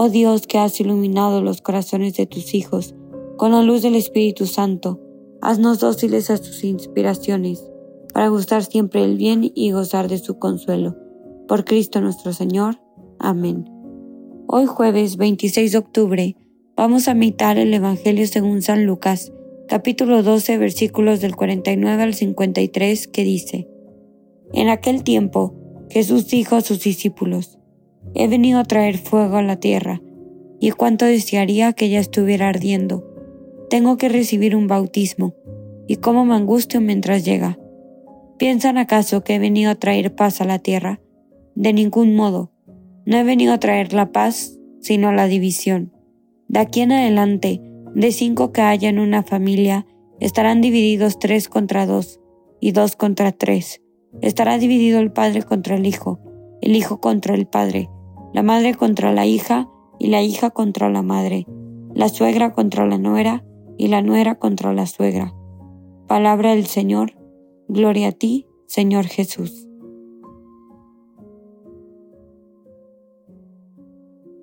Oh Dios que has iluminado los corazones de tus hijos con la luz del Espíritu Santo, haznos dóciles a tus inspiraciones, para gustar siempre el bien y gozar de su consuelo. Por Cristo nuestro Señor. Amén. Hoy jueves 26 de octubre vamos a meditar el Evangelio según San Lucas, capítulo 12 versículos del 49 al 53 que dice, En aquel tiempo Jesús dijo a sus discípulos, He venido a traer fuego a la tierra, y cuánto desearía que ya estuviera ardiendo. Tengo que recibir un bautismo, y cómo me angustio mientras llega. ¿Piensan acaso que he venido a traer paz a la tierra? De ningún modo. No he venido a traer la paz, sino la división. De aquí en adelante, de cinco que haya en una familia, estarán divididos tres contra dos, y dos contra tres. Estará dividido el padre contra el hijo, el hijo contra el padre, la madre contra la hija y la hija contra la madre, la suegra contra la nuera y la nuera contra la suegra. Palabra del Señor, gloria a ti, Señor Jesús.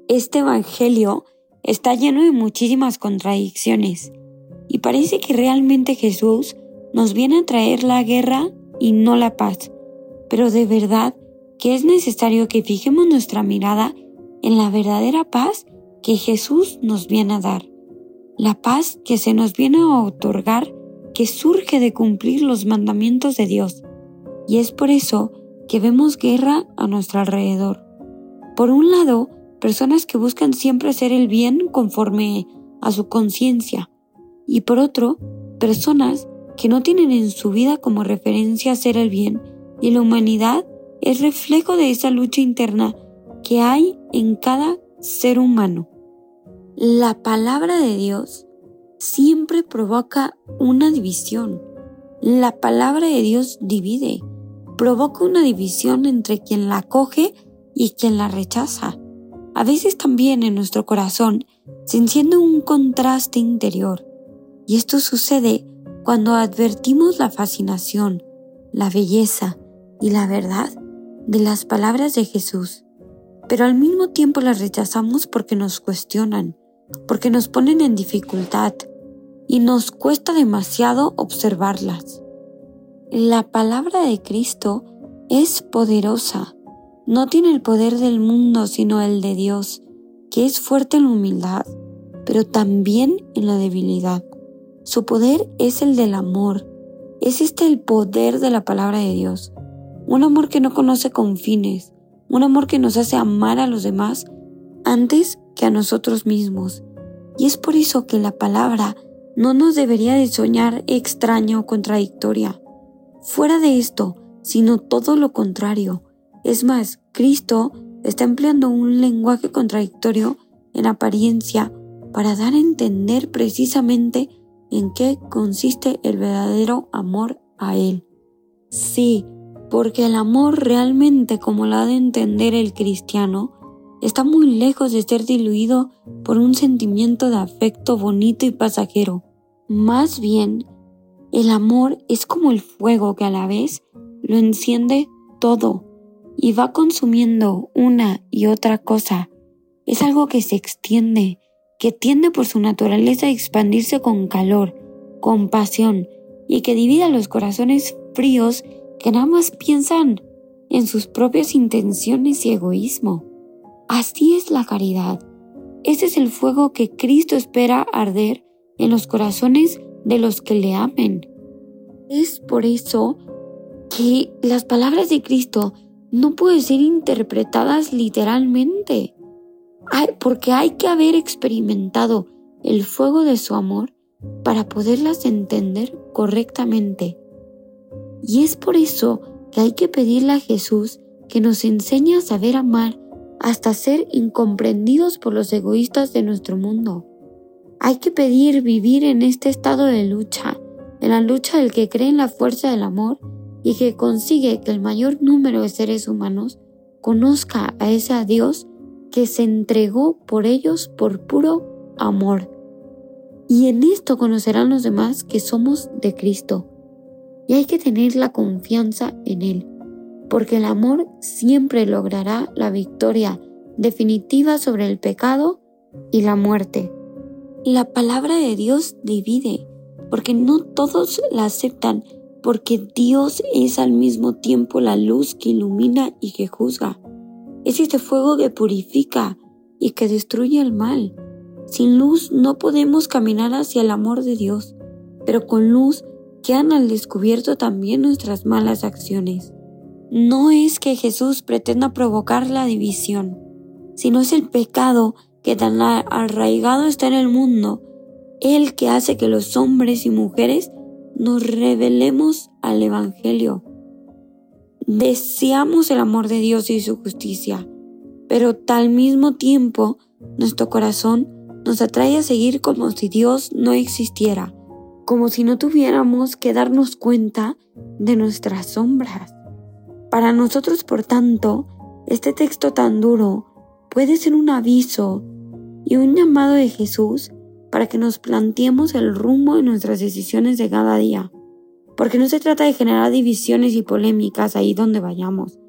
Este Evangelio está lleno de muchísimas contradicciones y parece que realmente Jesús nos viene a traer la guerra y no la paz. Pero de verdad, que es necesario que fijemos nuestra mirada en la verdadera paz que Jesús nos viene a dar, la paz que se nos viene a otorgar que surge de cumplir los mandamientos de Dios. Y es por eso que vemos guerra a nuestro alrededor. Por un lado, personas que buscan siempre hacer el bien conforme a su conciencia, y por otro, personas que no tienen en su vida como referencia hacer el bien y la humanidad es reflejo de esa lucha interna que hay en cada ser humano. La palabra de Dios siempre provoca una división. La palabra de Dios divide, provoca una división entre quien la acoge y quien la rechaza. A veces también en nuestro corazón se enciende un contraste interior. Y esto sucede cuando advertimos la fascinación, la belleza y la verdad de las palabras de Jesús, pero al mismo tiempo las rechazamos porque nos cuestionan, porque nos ponen en dificultad y nos cuesta demasiado observarlas. La palabra de Cristo es poderosa, no tiene el poder del mundo sino el de Dios, que es fuerte en la humildad, pero también en la debilidad. Su poder es el del amor, es este el poder de la palabra de Dios un amor que no conoce confines, un amor que nos hace amar a los demás antes que a nosotros mismos. Y es por eso que la palabra no nos debería de soñar extraña o contradictoria. Fuera de esto, sino todo lo contrario. Es más, Cristo está empleando un lenguaje contradictorio en apariencia para dar a entender precisamente en qué consiste el verdadero amor a Él. Sí, porque el amor realmente como lo ha de entender el cristiano está muy lejos de ser diluido por un sentimiento de afecto bonito y pasajero. Más bien, el amor es como el fuego que a la vez lo enciende todo y va consumiendo una y otra cosa. Es algo que se extiende, que tiende por su naturaleza a expandirse con calor, con pasión y que divide a los corazones fríos que nada más piensan en sus propias intenciones y egoísmo. Así es la caridad. Ese es el fuego que Cristo espera arder en los corazones de los que le amen. Es por eso que las palabras de Cristo no pueden ser interpretadas literalmente, porque hay que haber experimentado el fuego de su amor para poderlas entender correctamente. Y es por eso que hay que pedirle a Jesús que nos enseñe a saber amar hasta ser incomprendidos por los egoístas de nuestro mundo. Hay que pedir vivir en este estado de lucha, en la lucha del que cree en la fuerza del amor y que consigue que el mayor número de seres humanos conozca a ese Dios que se entregó por ellos por puro amor. Y en esto conocerán los demás que somos de Cristo. Y hay que tener la confianza en Él, porque el amor siempre logrará la victoria definitiva sobre el pecado y la muerte. La palabra de Dios divide, porque no todos la aceptan, porque Dios es al mismo tiempo la luz que ilumina y que juzga. Es este fuego que purifica y que destruye el mal. Sin luz no podemos caminar hacia el amor de Dios, pero con luz quedan al descubierto también nuestras malas acciones. No es que Jesús pretenda provocar la división, sino es el pecado que tan arraigado está en el mundo, el que hace que los hombres y mujeres nos revelemos al Evangelio. Deseamos el amor de Dios y su justicia, pero al mismo tiempo nuestro corazón nos atrae a seguir como si Dios no existiera, como si no tuviéramos que darnos cuenta de nuestras sombras. Para nosotros, por tanto, este texto tan duro puede ser un aviso y un llamado de Jesús para que nos planteemos el rumbo de nuestras decisiones de cada día. Porque no se trata de generar divisiones y polémicas ahí donde vayamos.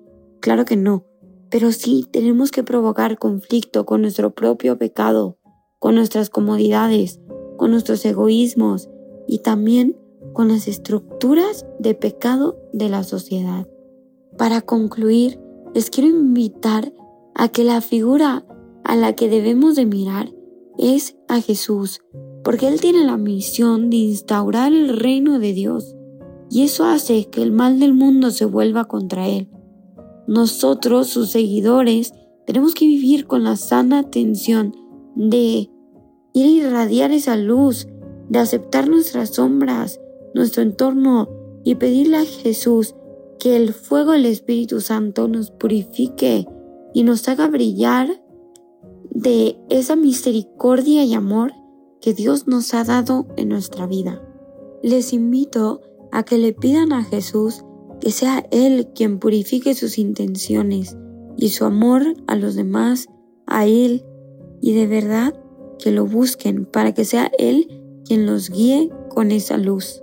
Claro que no. Pero sí tenemos que provocar conflicto con nuestro propio pecado, con nuestras comodidades, con nuestros egoísmos y también con las estructuras de pecado de la sociedad. Para concluir, les quiero invitar a que la figura a la que debemos de mirar es a Jesús, porque Él tiene la misión de instaurar el reino de Dios, y eso hace que el mal del mundo se vuelva contra Él. Nosotros, sus seguidores, tenemos que vivir con la sana atención de ir a irradiar esa luz, de aceptar nuestras sombras, nuestro entorno y pedirle a Jesús que el fuego del Espíritu Santo nos purifique y nos haga brillar de esa misericordia y amor que Dios nos ha dado en nuestra vida. Les invito a que le pidan a Jesús que sea Él quien purifique sus intenciones y su amor a los demás, a Él, y de verdad que lo busquen para que sea Él quien los guíe con esa luz.